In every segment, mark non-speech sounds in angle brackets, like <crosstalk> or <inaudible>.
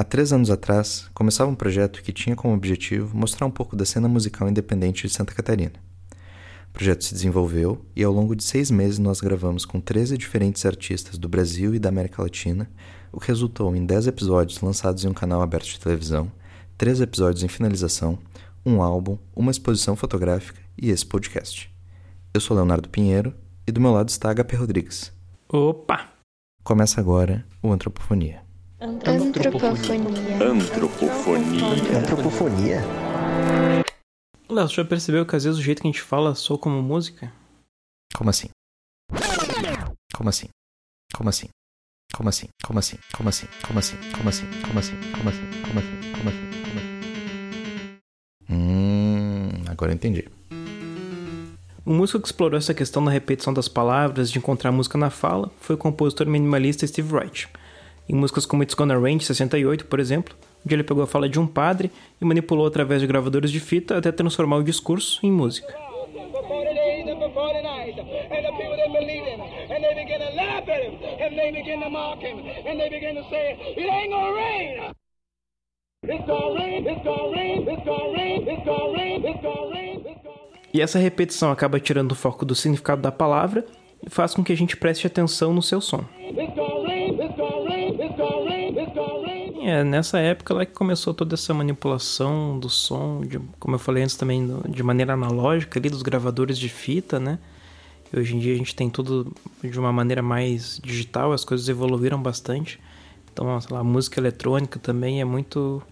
Há três anos atrás, começava um projeto que tinha como objetivo mostrar um pouco da cena musical independente de Santa Catarina. O projeto se desenvolveu e, ao longo de seis meses, nós gravamos com 13 diferentes artistas do Brasil e da América Latina, o que resultou em 10 episódios lançados em um canal aberto de televisão, três episódios em finalização, um álbum, uma exposição fotográfica e esse podcast. Eu sou Leonardo Pinheiro e do meu lado está HP Rodrigues. Opa! Começa agora o Antropofonia. Antropofonia. Antropofonia. Antropofonia? Léo, você já percebeu que às vezes o jeito que a gente fala soa como música? Como assim? Como assim? Como assim? Como assim? Como assim? Como assim? Como assim? Como assim? Como assim? Como assim? Como assim? Como assim? Como assim? Hum, agora eu entendi. O músico que explorou essa questão da repetição das palavras, de encontrar música na fala, foi o compositor minimalista Steve Wright em músicas como It's Gonna Rain, de 68, por exemplo, onde ele pegou a fala de um padre e manipulou através de gravadores de fita até transformar o discurso em música. E essa repetição acaba tirando o foco do significado da palavra e faz com que a gente preste atenção no seu som é nessa época lá que começou toda essa manipulação do som, de, como eu falei antes também, de maneira analógica ali, dos gravadores de fita, né? E hoje em dia a gente tem tudo de uma maneira mais digital, as coisas evoluíram bastante. Então, sei lá, a música eletrônica também é muito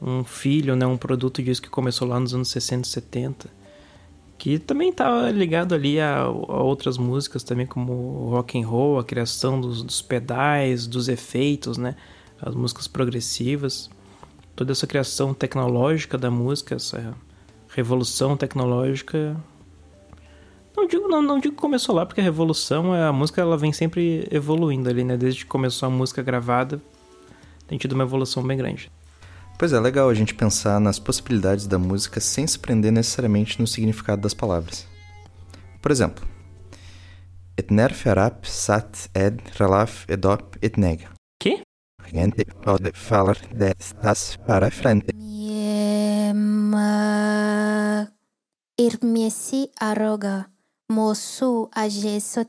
um filho, né? Um produto disso que começou lá nos anos 60 e 70. Que também estava ligado ali a, a outras músicas também, como rock and roll, a criação dos, dos pedais, dos efeitos, né? As músicas progressivas, toda essa criação tecnológica da música, essa revolução tecnológica. Não digo, não, não digo que começou lá, porque a revolução, é- a música ela vem sempre evoluindo ali, né? Desde que começou a música gravada, tem tido uma evolução bem grande. Pois é, legal a gente pensar nas possibilidades da música sem se prender necessariamente no significado das palavras. Por exemplo, Et nerf erap sat ed relaf edop et neg. Que? gente pode falar destas para frente. Irměsi a roga, mosu a žeso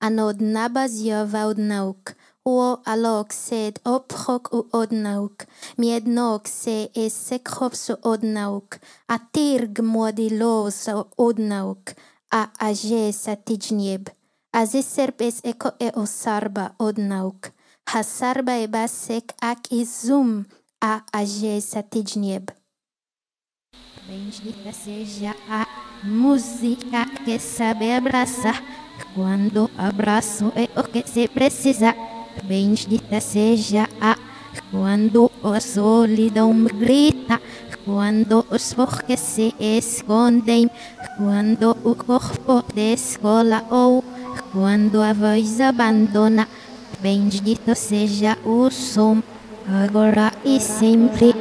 anod nabazio vaudnauk, uo alok sed ophok u odnauk, miednok se esekhopsu odnauk, a tirg modiloso odnauk, a ažesa týdněb, a zeserpes eko e osarba odnauk, Hasarba e basek ak izum a AG Satijnieb. Bendita seja a música que sabe abraçar. Quando abraço é o que se precisa. Bendita seja a quando a solidão grita. Quando os porquês se escondem. Quando o corpo descola ou quando a voz abandona. Bendito seja o som, agora e sempre.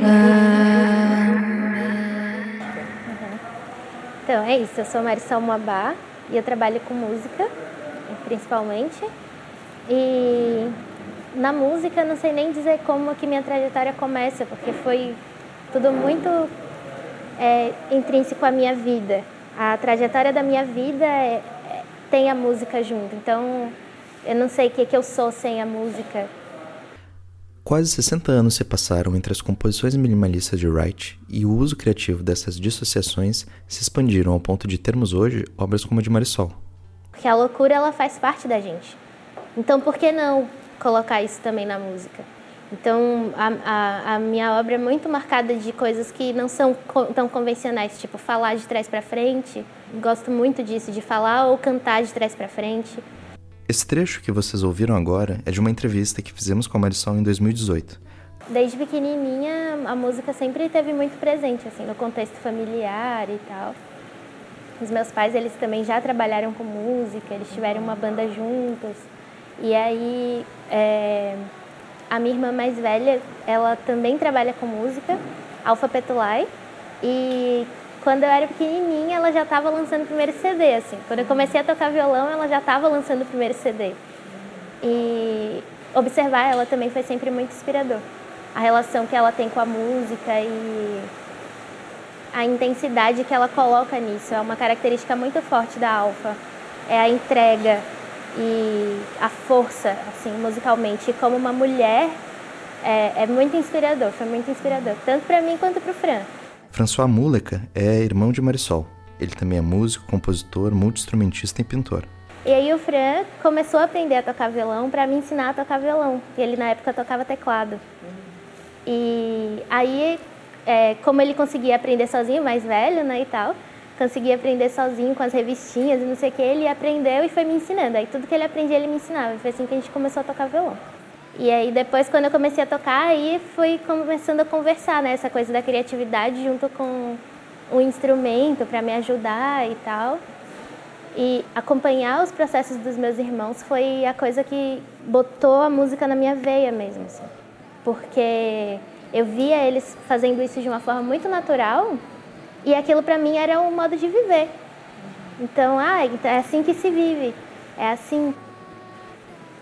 Amém. Então, é isso. Eu sou Marisol Moabá e eu trabalho com música, principalmente. E na música, não sei nem dizer como que minha trajetória começa, porque foi tudo muito é, intrínseco à minha vida. A trajetória da minha vida é- é- tem a música junto. Então, eu não sei o que, que eu sou sem a música. Quase 60 anos se passaram entre as composições minimalistas de Wright e o uso criativo dessas dissociações se expandiram ao ponto de termos hoje obras como a de Marisol. Porque a loucura ela faz parte da gente. Então por que não colocar isso também na música? Então a, a, a minha obra é muito marcada de coisas que não são co- tão convencionais, tipo falar de trás para frente. Gosto muito disso, de falar ou cantar de trás para frente. Esse trecho que vocês ouviram agora é de uma entrevista que fizemos com a Marisol em 2018. Desde pequenininha a música sempre teve muito presente assim no contexto familiar e tal. Os meus pais eles também já trabalharam com música, eles tiveram uma banda juntos. E aí é, a minha irmã mais velha, ela também trabalha com música, Alfa Petulai. E quando eu era pequenininha, ela já estava lançando o primeiro CD, assim. Quando eu comecei a tocar violão, ela já estava lançando o primeiro CD. E observar ela também foi sempre muito inspirador. A relação que ela tem com a música e a intensidade que ela coloca nisso é uma característica muito forte da Alfa. É a entrega e a força, assim, musicalmente. E como uma mulher, é, é muito inspirador, foi muito inspirador, tanto para mim quanto para o Fran. François Muleca é irmão de Marisol. Ele também é músico, compositor, multi-instrumentista e pintor. E aí o Fran começou a aprender a tocar violão para me ensinar a tocar violão. E ele na época tocava teclado. E aí, é, como ele conseguia aprender sozinho, mais velho, né, e tal, conseguia aprender sozinho com as revistinhas e não sei o que, ele aprendeu e foi me ensinando. Aí tudo que ele aprendia, ele me ensinava. E foi assim que a gente começou a tocar violão. E aí depois, quando eu comecei a tocar, aí fui começando a conversar, né, essa coisa da criatividade junto com o instrumento para me ajudar e tal. E acompanhar os processos dos meus irmãos foi a coisa que botou a música na minha veia mesmo, assim. Porque eu via eles fazendo isso de uma forma muito natural e aquilo para mim era um modo de viver. Então, ah, é assim que se vive. É assim.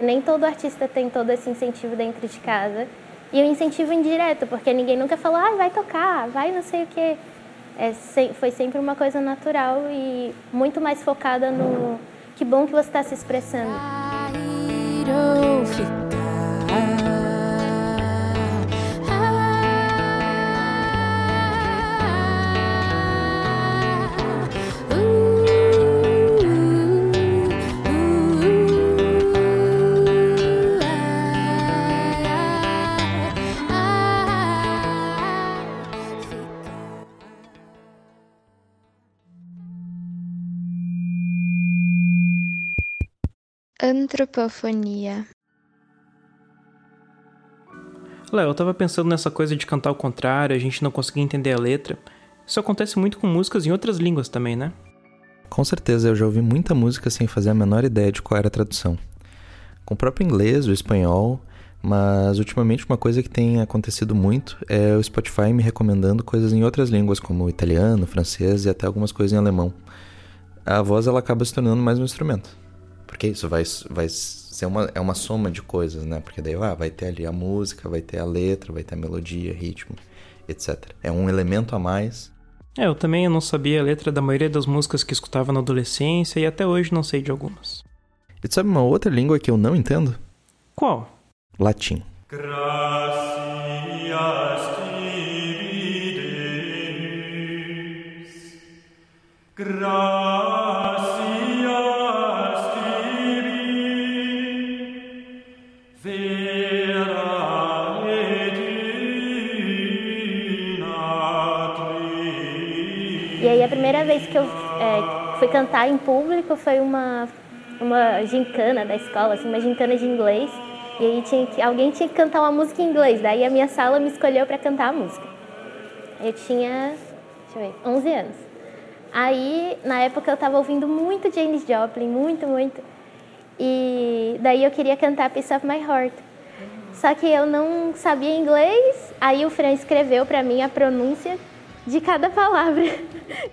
Nem todo artista tem todo esse incentivo dentro de casa. E o incentivo indireto, porque ninguém nunca falou, ah, vai tocar, vai não sei o quê é, foi sempre uma coisa natural e muito mais focada no que bom que você está se expressando. Antropofonia. Léo, eu tava pensando nessa coisa de cantar ao contrário, a gente não conseguir entender a letra. Isso acontece muito com músicas em outras línguas também, né? Com certeza, eu já ouvi muita música sem fazer a menor ideia de qual era a tradução. Com o próprio inglês, o espanhol, mas ultimamente uma coisa que tem acontecido muito é o Spotify me recomendando coisas em outras línguas, como italiano, francês e até algumas coisas em alemão. A voz ela acaba se tornando mais um instrumento. Porque isso vai, vai ser uma, é uma soma de coisas, né? Porque daí ah, vai ter ali a música, vai ter a letra, vai ter a melodia, ritmo, etc. É um elemento a mais. É, eu também não sabia a letra da maioria das músicas que escutava na adolescência e até hoje não sei de algumas. E tu sabe uma outra língua que eu não entendo? Qual? Latim. Gracias primeira fui cantar em público foi uma, uma gincana da escola, assim, uma gincana de inglês. E aí tinha que, alguém tinha que cantar uma música em inglês. Daí a minha sala me escolheu para cantar a música. Eu tinha, deixa eu ver, 11 anos. Aí, na época, eu estava ouvindo muito James Joplin, muito, muito. E daí eu queria cantar Piece of My Heart. Só que eu não sabia inglês, aí o Fran escreveu para mim a pronúncia de cada palavra. <laughs> É?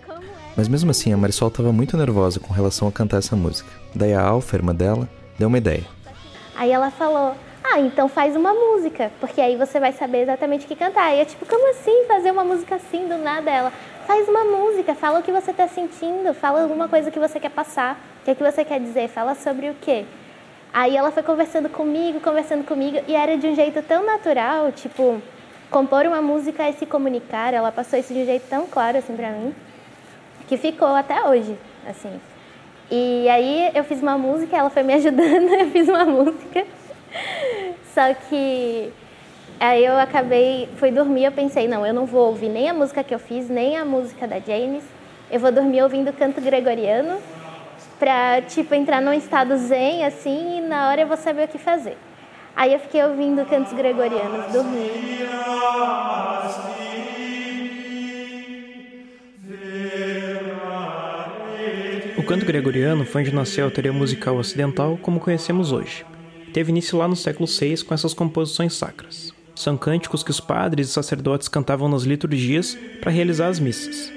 Mas mesmo assim, a Marisol estava muito nervosa com relação a cantar essa música. Daí a Alfa, irmã dela, deu uma ideia. Aí ela falou: Ah, então faz uma música, porque aí você vai saber exatamente o que cantar. E eu, tipo, como assim fazer uma música assim do nada? Ela, faz uma música, fala o que você está sentindo, fala alguma coisa que você quer passar, o que, é que você quer dizer, fala sobre o quê. Aí ela foi conversando comigo, conversando comigo, e era de um jeito tão natural, tipo, compor uma música e se comunicar, ela passou isso de um jeito tão claro assim para mim, que ficou até hoje, assim. E aí eu fiz uma música, ela foi me <laughs> ajudando, eu fiz uma música. Só que aí eu acabei, fui dormir, eu pensei, não, eu não vou ouvir nem a música que eu fiz, nem a música da James. Eu vou dormir ouvindo canto gregoriano pra, tipo, entrar num estado zen, assim, e na hora eu vou saber o que fazer. Aí eu fiquei ouvindo cantos gregorianos, dormindo. O canto gregoriano foi onde nasceu a teoria musical ocidental como conhecemos hoje. Teve início lá no século VI com essas composições sacras. São cânticos que os padres e sacerdotes cantavam nas liturgias para realizar as missas.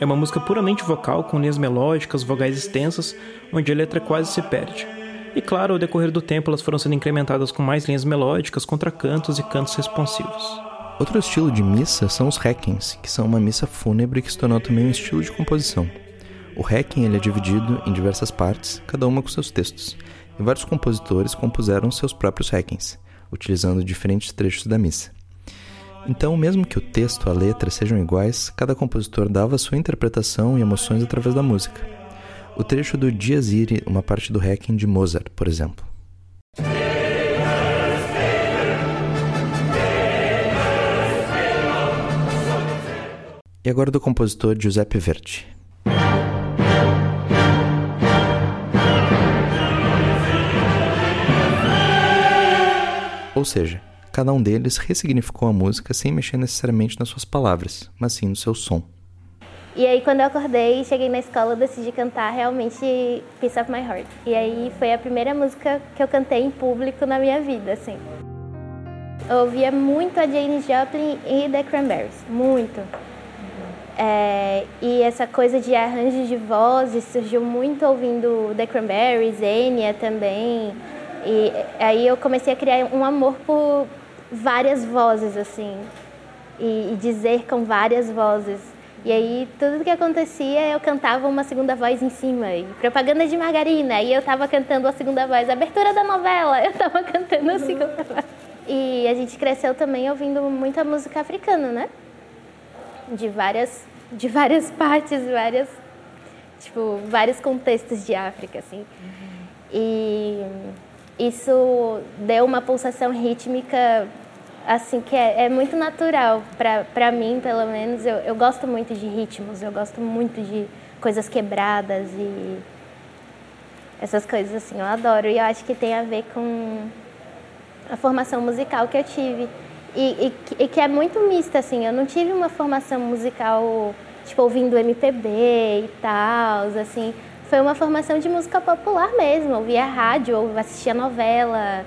É uma música puramente vocal, com linhas melódicas, vogais extensas, onde a letra quase se perde E claro, ao decorrer do tempo elas foram sendo incrementadas com mais linhas melódicas, contracantos e cantos responsivos. Outro estilo de missa são os requiems, que são uma missa fúnebre que se tornou também um estilo de composição. O requiem ele é dividido em diversas partes, cada uma com seus textos, e vários compositores compuseram seus próprios requiems, utilizando diferentes trechos da missa. Então, mesmo que o texto e a letra sejam iguais, cada compositor dava sua interpretação e emoções através da música. O trecho do Dies Irae, uma parte do Requiem de Mozart, por exemplo. E agora do compositor Giuseppe Verdi. Ou seja, cada um deles ressignificou a música sem mexer necessariamente nas suas palavras, mas sim no seu som. E aí, quando eu acordei, cheguei na escola, eu decidi cantar realmente Piece of My Heart. E aí foi a primeira música que eu cantei em público na minha vida, assim. Eu ouvia muito a Jane Joplin e The Cranberries, muito. É, e essa coisa de arranjo de vozes surgiu muito ouvindo The Cranberries, Enya também. E aí eu comecei a criar um amor por várias vozes, assim. E, e dizer com várias vozes. E aí, tudo que acontecia, eu cantava uma segunda voz em cima. E propaganda de margarina, e eu estava cantando a segunda voz. Abertura da novela, eu estava <laughs> cantando a segunda voz. E a gente cresceu também ouvindo muita música africana, né? De várias, de várias <laughs> partes, várias, tipo, vários contextos de África, assim. E isso deu uma pulsação rítmica assim que é, é muito natural para mim pelo menos. Eu, eu gosto muito de ritmos eu gosto muito de coisas quebradas e essas coisas assim eu adoro. E eu acho que tem a ver com a formação musical que eu tive. E, e, e que é muito mista assim. Eu não tive uma formação musical tipo ouvindo MPB e tal assim. Foi uma formação de música popular mesmo. Ouvia rádio ou assistia novela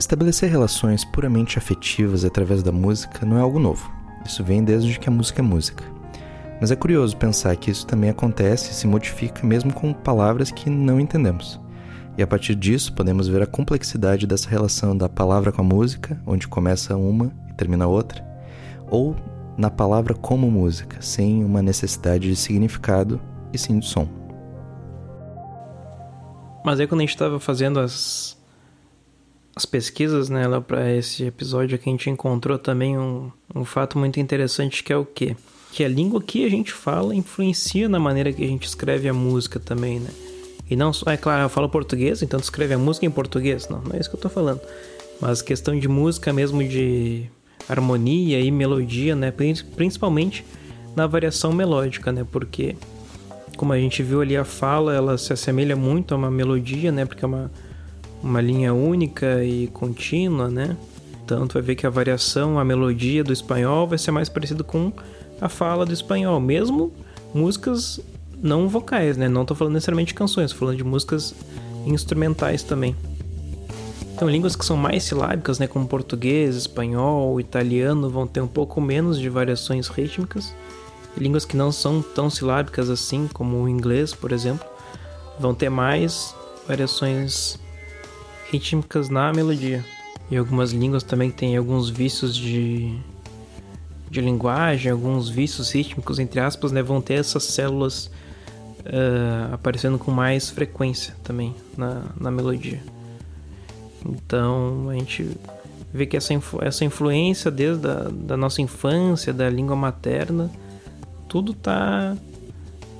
Estabelecer relações puramente afetivas através da música não é algo novo. Isso vem desde que a música é música. Mas é curioso pensar que isso também acontece e se modifica mesmo com palavras que não entendemos. E a partir disso podemos ver a complexidade dessa relação da palavra com a música, onde começa uma e termina outra, ou na palavra como música, sem uma necessidade de significado e sim de som. Mas aí quando a gente estava fazendo as, as pesquisas né, para esse episódio aqui, a gente encontrou também um, um fato muito interessante que é o quê? Que a língua que a gente fala influencia na maneira que a gente escreve a música também, né? E não só, é claro, eu falo português, então tu escreve a música em português. Não, não é isso que eu tô falando. Mas questão de música mesmo, de harmonia e melodia, né? Principalmente na variação melódica, né? Porque, como a gente viu ali, a fala, ela se assemelha muito a uma melodia, né? Porque é uma uma linha única e contínua, né? Tanto vai ver que a variação, a melodia do espanhol vai ser mais parecido com a fala do espanhol, mesmo músicas não vocais, né? Não tô falando necessariamente de canções, falando de músicas instrumentais também. Então, línguas que são mais silábicas, né, como português, espanhol, italiano, vão ter um pouco menos de variações rítmicas. E línguas que não são tão silábicas assim, como o inglês, por exemplo, vão ter mais variações rítmicas na melodia. E algumas línguas também têm alguns vícios de, de linguagem, alguns vícios rítmicos, entre aspas, né, vão ter essas células uh, aparecendo com mais frequência também na, na melodia. Então a gente vê que essa, influ essa influência desde a da nossa infância, da língua materna, tudo está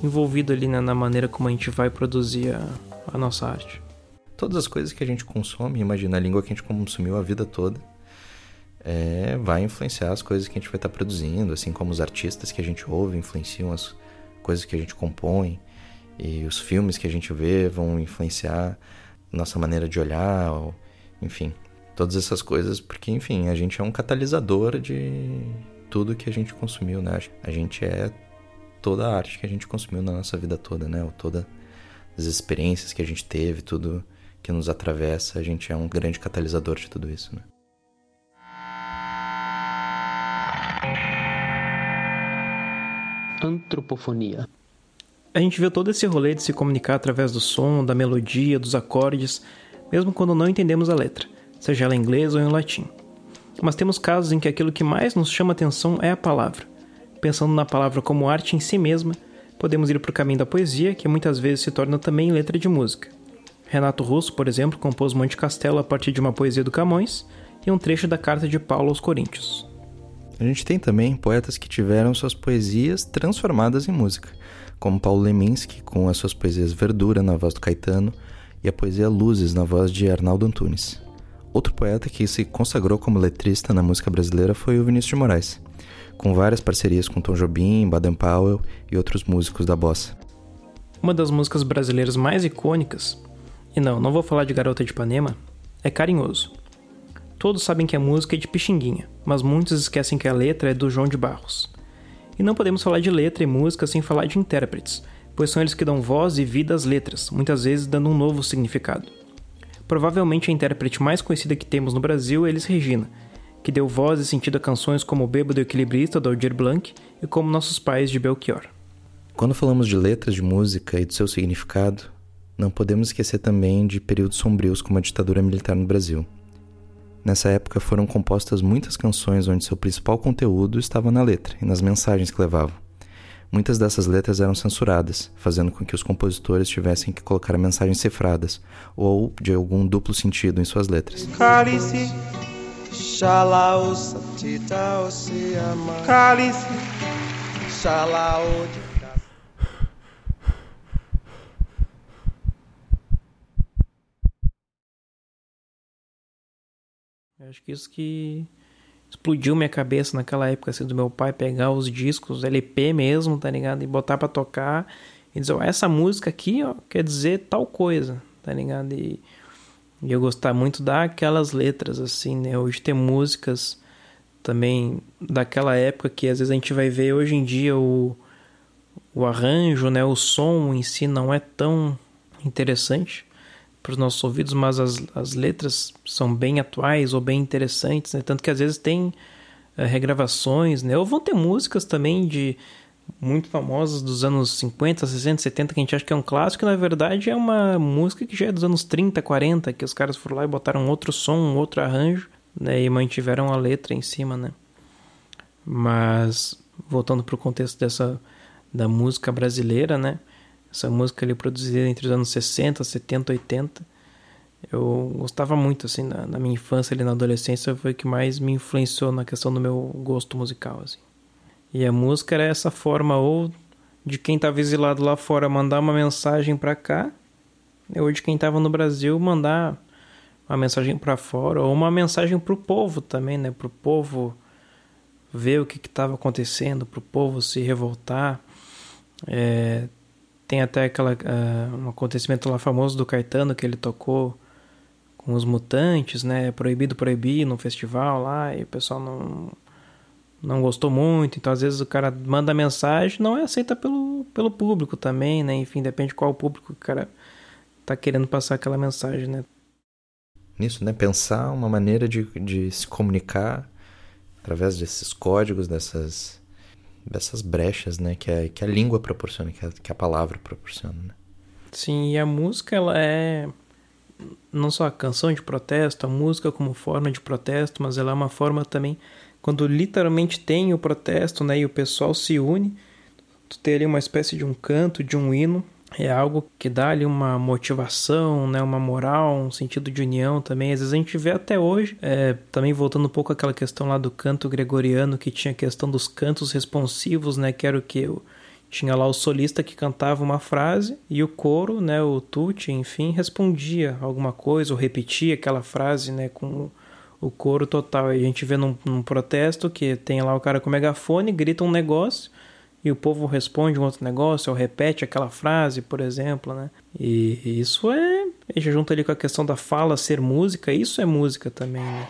envolvido ali né, na maneira como a gente vai produzir a, a nossa arte todas as coisas que a gente consome, imagina a língua que a gente consumiu a vida toda, é, vai influenciar as coisas que a gente vai estar produzindo, assim como os artistas que a gente ouve influenciam as coisas que a gente compõe, e os filmes que a gente vê vão influenciar nossa maneira de olhar, ou, enfim, todas essas coisas, porque, enfim, a gente é um catalisador de tudo que a gente consumiu, né? A gente é toda a arte que a gente consumiu na nossa vida toda, né? Ou todas as experiências que a gente teve, tudo que nos atravessa, a gente é um grande catalisador de tudo isso, né? Antropofonia. A gente vê todo esse rolê de se comunicar através do som, da melodia, dos acordes, mesmo quando não entendemos a letra, seja ela em inglês ou em latim. Mas temos casos em que aquilo que mais nos chama atenção é a palavra. Pensando na palavra como arte em si mesma, podemos ir para o caminho da poesia, que muitas vezes se torna também letra de música. Renato Russo, por exemplo, compôs Monte Castelo a partir de uma poesia do Camões e um trecho da carta de Paulo aos Coríntios. A gente tem também poetas que tiveram suas poesias transformadas em música, como Paulo Leminski, com as suas poesias Verdura na voz do Caetano e a poesia Luzes na voz de Arnaldo Antunes. Outro poeta que se consagrou como letrista na música brasileira foi o Vinícius de Moraes, com várias parcerias com Tom Jobim, Baden Powell e outros músicos da bossa. Uma das músicas brasileiras mais icônicas, e não, não vou falar de Garota de Ipanema, é Carinhoso. Todos sabem que a música é de Pixinguinha, mas muitos esquecem que a letra é do João de Barros. E não podemos falar de letra e música sem falar de intérpretes, pois são eles que dão voz e vida às letras, muitas vezes dando um novo significado. Provavelmente a intérprete mais conhecida que temos no Brasil é Elis Regina, que deu voz e sentido a canções como O Bêbado Equilibrista, do Aldir Blanc, e como Nossos Pais, de Belchior. Quando falamos de letras de música e do seu significado, não podemos esquecer também de períodos sombrios como a ditadura militar no Brasil. Nessa época foram compostas muitas canções onde seu principal conteúdo estava na letra e nas mensagens que levavam. Muitas dessas letras eram censuradas, fazendo com que os compositores tivessem que colocar mensagens cifradas ou de algum duplo sentido em suas letras. Cálice, Cálice, Acho que isso que explodiu minha cabeça naquela época, assim, do meu pai pegar os discos, LP mesmo, tá ligado? E botar para tocar e dizer, ó, essa música aqui, ó, quer dizer tal coisa, tá ligado? E, e eu gostar muito daquelas letras, assim, né? Hoje tem músicas também daquela época que às vezes a gente vai ver hoje em dia o, o arranjo, né? O som em si não é tão interessante para os nossos ouvidos, mas as, as letras são bem atuais ou bem interessantes, né? Tanto que às vezes tem é, regravações, né? Ou vão ter músicas também de muito famosas dos anos 50, 60, 70 que a gente acha que é um clássico, na verdade é uma música que já é dos anos 30, 40, que os caras foram lá e botaram outro som, um outro arranjo, né? E mantiveram a letra em cima, né? Mas voltando para o contexto dessa da música brasileira, né? Essa música ali produzida entre os anos 60, 70, 80. Eu gostava muito, assim, na, na minha infância ali na adolescência, foi o que mais me influenciou na questão do meu gosto musical, assim. E a música era essa forma ou de quem estava exilado lá fora mandar uma mensagem para cá, ou de quem estava no Brasil mandar uma mensagem para fora, ou uma mensagem para o povo também, né? Para o povo ver o que estava acontecendo, para o povo se revoltar. É, tem até aquela, uh, um acontecimento lá famoso do Caetano que ele tocou com os mutantes, né? Proibido proibir no festival lá e o pessoal não não gostou muito. Então às vezes o cara manda mensagem, não é aceita pelo, pelo público também, né? Enfim, depende qual público o cara tá querendo passar aquela mensagem, né? Nisso, né? Pensar uma maneira de, de se comunicar através desses códigos, dessas dessas brechas, né, que a, que a língua proporciona, que a, que a palavra proporciona, né? Sim, e a música ela é não só a canção de protesto, a música como forma de protesto, mas ela é uma forma também quando literalmente tem o protesto, né, e o pessoal se une, tu tem ali uma espécie de um canto, de um hino é algo que dá ali uma motivação, né, uma moral, um sentido de união também. Às vezes a gente vê até hoje, é, também voltando um pouco àquela questão lá do canto gregoriano, que tinha a questão dos cantos responsivos, né, que era o que eu tinha lá o solista que cantava uma frase e o coro, né, o tutti, enfim, respondia alguma coisa ou repetia aquela frase, né, com o coro total. A gente vê num, num protesto que tem lá o cara com o megafone, grita um negócio e o povo responde um outro negócio ou repete aquela frase, por exemplo, né? E isso é. A gente junta ali com a questão da fala ser música, isso é música também, né?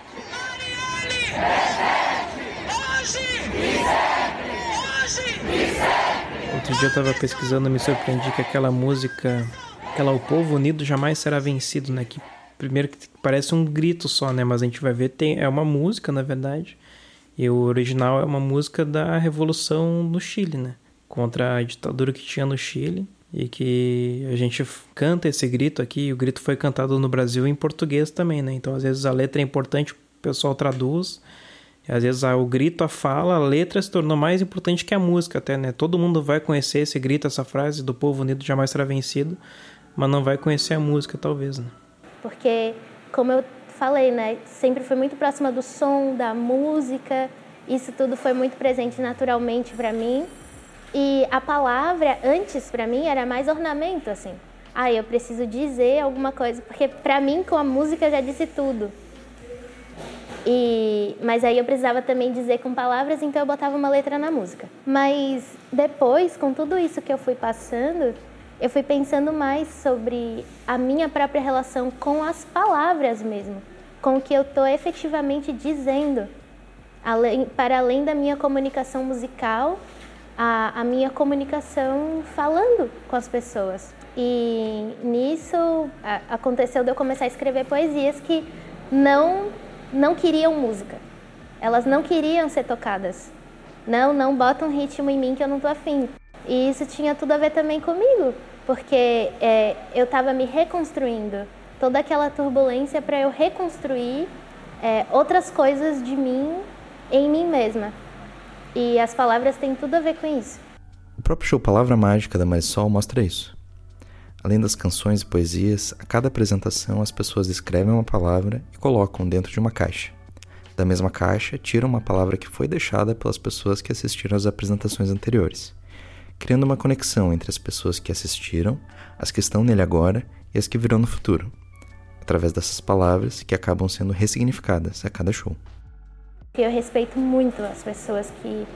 Outro dia eu tava pesquisando e me surpreendi que aquela música, aquela O Povo Unido Jamais Será Vencido, né? Que primeiro que parece um grito só, né? Mas a gente vai ver, tem, é uma música, na verdade. E o original é uma música da Revolução no Chile, né? contra a ditadura que tinha no Chile e que a gente canta esse grito aqui, e o grito foi cantado no Brasil em português também, né? Então às vezes a letra é importante, o pessoal traduz, às vezes o grito, a fala, a letra se tornou mais importante que a música até, né? Todo mundo vai conhecer esse grito, essa frase do povo unido jamais será vencido, mas não vai conhecer a música talvez, né? Porque como eu falei, né, sempre foi muito próxima do som, da música, isso tudo foi muito presente naturalmente para mim. E a palavra antes para mim era mais ornamento assim. Ah, eu preciso dizer alguma coisa, porque para mim com a música eu já disse tudo. E mas aí eu precisava também dizer com palavras, então eu botava uma letra na música. Mas depois, com tudo isso que eu fui passando, eu fui pensando mais sobre a minha própria relação com as palavras mesmo, com o que eu estou efetivamente dizendo, além, para além da minha comunicação musical a, a minha comunicação falando com as pessoas. E nisso a, aconteceu de eu começar a escrever poesias que não, não queriam música. Elas não queriam ser tocadas. Não, não bota um ritmo em mim que eu não tô afim. E isso tinha tudo a ver também comigo, porque é, eu estava me reconstruindo. Toda aquela turbulência para eu reconstruir é, outras coisas de mim em mim mesma. E as palavras têm tudo a ver com isso. O próprio show Palavra Mágica da Marisol mostra isso. Além das canções e poesias, a cada apresentação as pessoas escrevem uma palavra e colocam dentro de uma caixa. Da mesma caixa, tiram uma palavra que foi deixada pelas pessoas que assistiram às apresentações anteriores, criando uma conexão entre as pessoas que assistiram, as que estão nele agora e as que virão no futuro, através dessas palavras que acabam sendo ressignificadas a cada show. Eu respeito muito as pessoas que,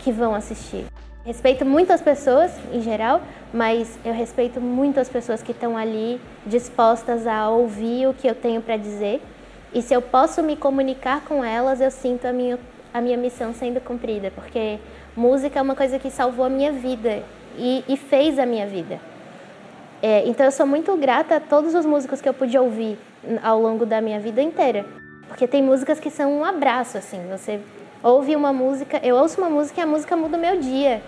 que vão assistir. Respeito muito as pessoas em geral, mas eu respeito muito as pessoas que estão ali dispostas a ouvir o que eu tenho para dizer. E se eu posso me comunicar com elas, eu sinto a minha, a minha missão sendo cumprida, porque música é uma coisa que salvou a minha vida e, e fez a minha vida. É, então eu sou muito grata a todos os músicos que eu pude ouvir ao longo da minha vida inteira. Porque tem músicas que são um abraço, assim. Você ouve uma música, eu ouço uma música e a música muda o meu dia.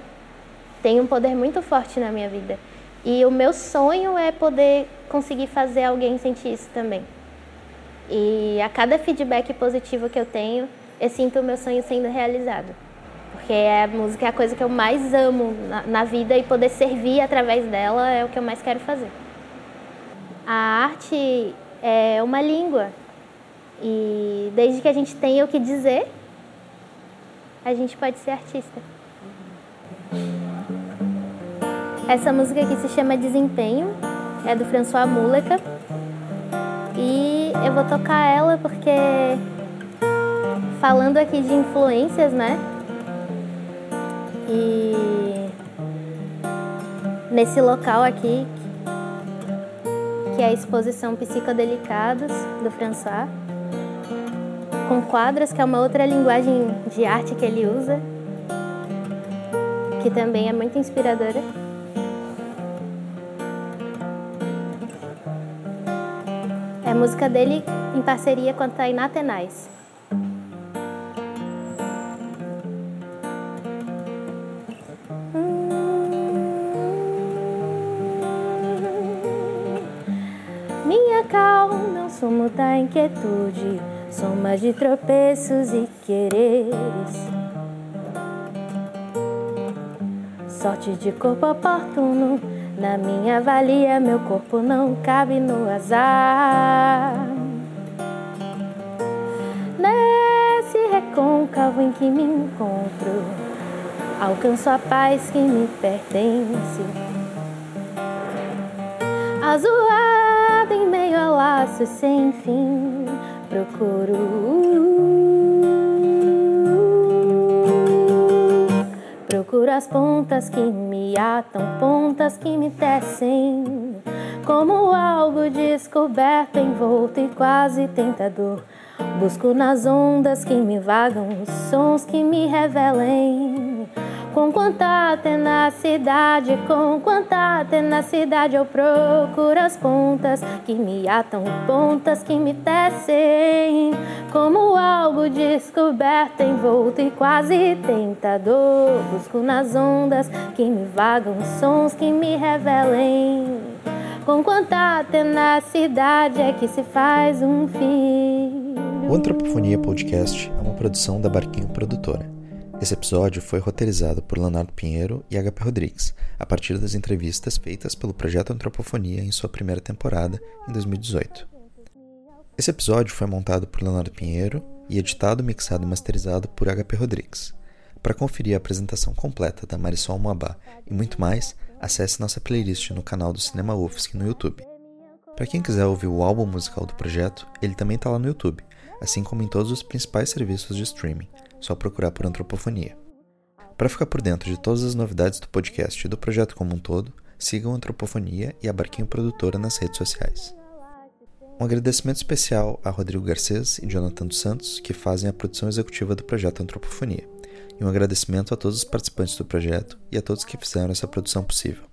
Tem um poder muito forte na minha vida. E o meu sonho é poder conseguir fazer alguém sentir isso também. E a cada feedback positivo que eu tenho, eu sinto o meu sonho sendo realizado. Porque a música é a coisa que eu mais amo na, na vida e poder servir através dela é o que eu mais quero fazer. A arte é uma língua e desde que a gente tenha o que dizer, a gente pode ser artista. Essa música aqui se chama Desempenho, é do François Muleca. E eu vou tocar ela porque falando aqui de influências, né? E nesse local aqui, que é a exposição Psicodelicados do François com quadros, que é uma outra linguagem de arte que ele usa, que também é muito inspiradora. É a música dele em parceria com a Tainá Tenais. Calma, o sumo da inquietude soma de tropeços e quereres. Sorte de corpo oportuno, na minha valia, meu corpo não cabe no azar. Nesse recôncavo em que me encontro, alcanço a paz que me pertence. Em laços sem fim procuro. Procuro as pontas que me atam, pontas que me tecem, como algo descoberto, envolto e quase tentador. Busco nas ondas que me vagam, os sons que me revelem Com quanta tenacidade, com quanta tenacidade eu procuro as pontas que me atam, pontas que me tecem, como algo descoberto, envolto e quase tentador. Busco nas ondas que me vagam, sons que me revelem. Com quanta tenacidade é que se faz um fim. O Antropofonia Podcast é uma produção da Barquinho Produtora. Esse episódio foi roteirizado por Leonardo Pinheiro e HP Rodrigues, a partir das entrevistas feitas pelo Projeto Antropofonia em sua primeira temporada, em 2018. Esse episódio foi montado por Leonardo Pinheiro e editado, mixado e masterizado por HP Rodrigues. Para conferir a apresentação completa da Marisol Moabá e muito mais, acesse nossa playlist no canal do Cinema UFSC no YouTube. Para quem quiser ouvir o álbum musical do projeto, ele também está lá no YouTube, assim como em todos os principais serviços de streaming, só procurar por Antropofonia. Para ficar por dentro de todas as novidades do podcast e do projeto como um todo, sigam Antropofonia e a Barquinho Produtora nas redes sociais. Um agradecimento especial a Rodrigo Garcês e Jonathan dos Santos, que fazem a produção executiva do projeto Antropofonia, e um agradecimento a todos os participantes do projeto e a todos que fizeram essa produção possível.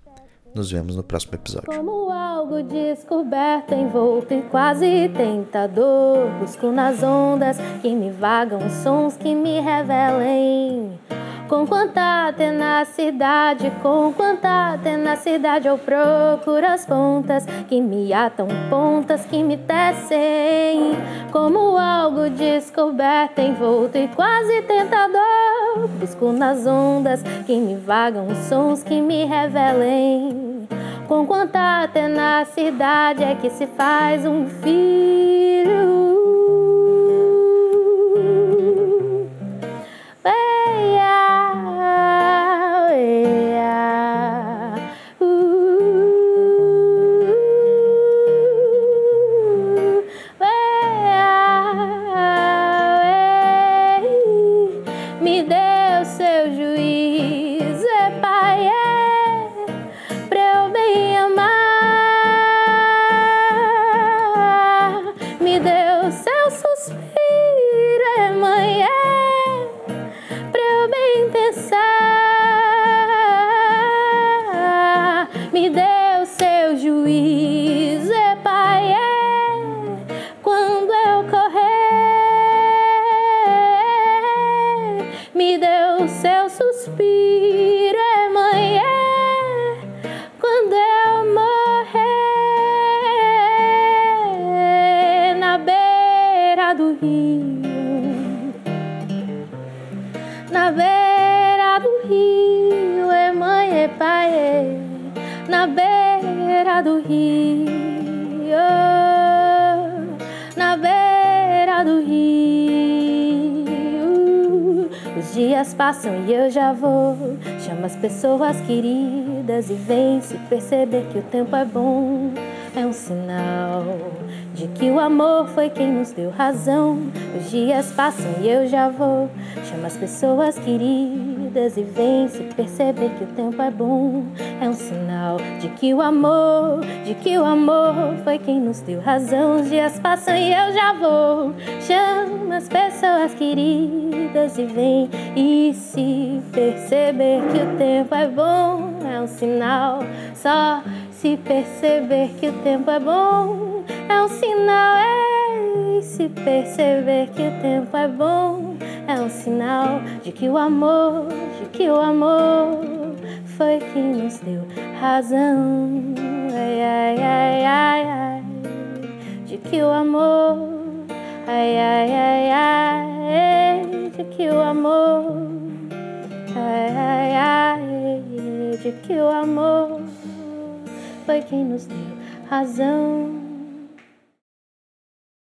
Nos vemos no próximo episódio. Algo descoberto, envolto e quase tentador. Busco nas ondas que me vagam, sons que me revelem. Com quanta tenacidade, com quanta tenacidade eu procuro as pontas que me atam, pontas que me tecem. Como algo descoberto, envolto e quase tentador. Busco nas ondas que me vagam, sons que me revelem. Com quanta tenacidade é que se faz um filho. Seu passam e eu já vou. Chama as pessoas queridas e vem se perceber que o tempo é bom. É um sinal de que o amor foi quem nos deu razão. Os dias passam e eu já vou. Chama as pessoas queridas e vem se perceber que o tempo é bom. É um sinal de que o amor, de que o amor foi quem nos deu razão. Os dias passam e eu já vou. Chama as pessoas queridas e vem e se perceber que o tempo é bom. É um sinal só se perceber que o tempo é bom. É um sinal, é se perceber que o tempo é bom. É um sinal de que o amor, de que o amor foi quem nos deu razão. Ai, ai, ai, ai, ai. De que o amor, ai, ai, ai, ai. De que o amor, ai, ai, ai. De que o amor foi quem nos deu razão.